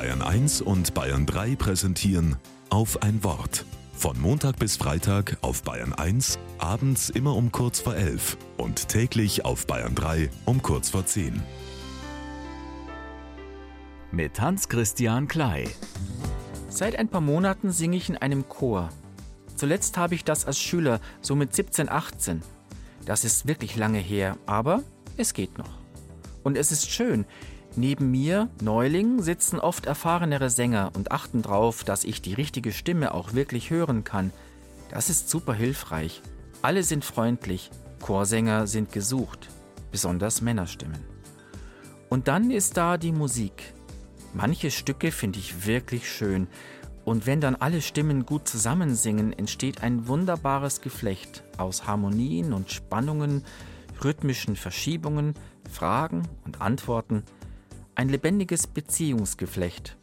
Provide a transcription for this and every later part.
Bayern 1 und Bayern 3 präsentieren auf ein Wort. Von Montag bis Freitag auf Bayern 1, abends immer um kurz vor 11 und täglich auf Bayern 3 um kurz vor 10. Mit Hans-Christian Klei. Seit ein paar Monaten singe ich in einem Chor. Zuletzt habe ich das als Schüler, so mit 17, 18. Das ist wirklich lange her, aber es geht noch. Und es ist schön. Neben mir, Neuling, sitzen oft erfahrenere Sänger und achten darauf, dass ich die richtige Stimme auch wirklich hören kann. Das ist super hilfreich. Alle sind freundlich, Chorsänger sind gesucht, besonders Männerstimmen. Und dann ist da die Musik. Manche Stücke finde ich wirklich schön. Und wenn dann alle Stimmen gut zusammensingen, entsteht ein wunderbares Geflecht aus Harmonien und Spannungen, rhythmischen Verschiebungen, Fragen und Antworten, ein lebendiges Beziehungsgeflecht.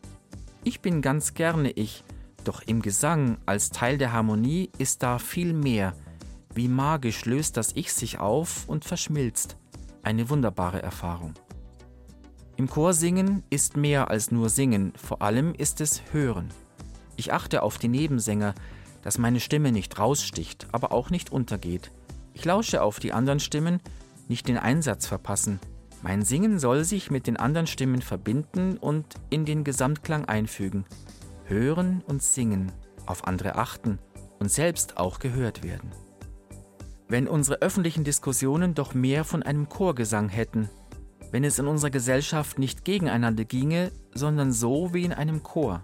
Ich bin ganz gerne ich, doch im Gesang als Teil der Harmonie ist da viel mehr. Wie magisch löst das Ich sich auf und verschmilzt. Eine wunderbare Erfahrung. Im Chor singen ist mehr als nur singen, vor allem ist es hören. Ich achte auf die Nebensänger, dass meine Stimme nicht raussticht, aber auch nicht untergeht. Ich lausche auf die anderen Stimmen, nicht den Einsatz verpassen. Mein Singen soll sich mit den anderen Stimmen verbinden und in den Gesamtklang einfügen. Hören und singen, auf andere achten und selbst auch gehört werden. Wenn unsere öffentlichen Diskussionen doch mehr von einem Chorgesang hätten, wenn es in unserer Gesellschaft nicht gegeneinander ginge, sondern so wie in einem Chor.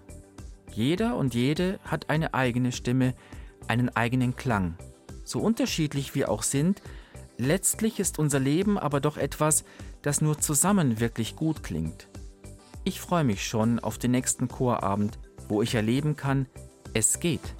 Jeder und jede hat eine eigene Stimme, einen eigenen Klang. So unterschiedlich wir auch sind, letztlich ist unser Leben aber doch etwas, das nur zusammen wirklich gut klingt. Ich freue mich schon auf den nächsten Chorabend, wo ich erleben kann, es geht.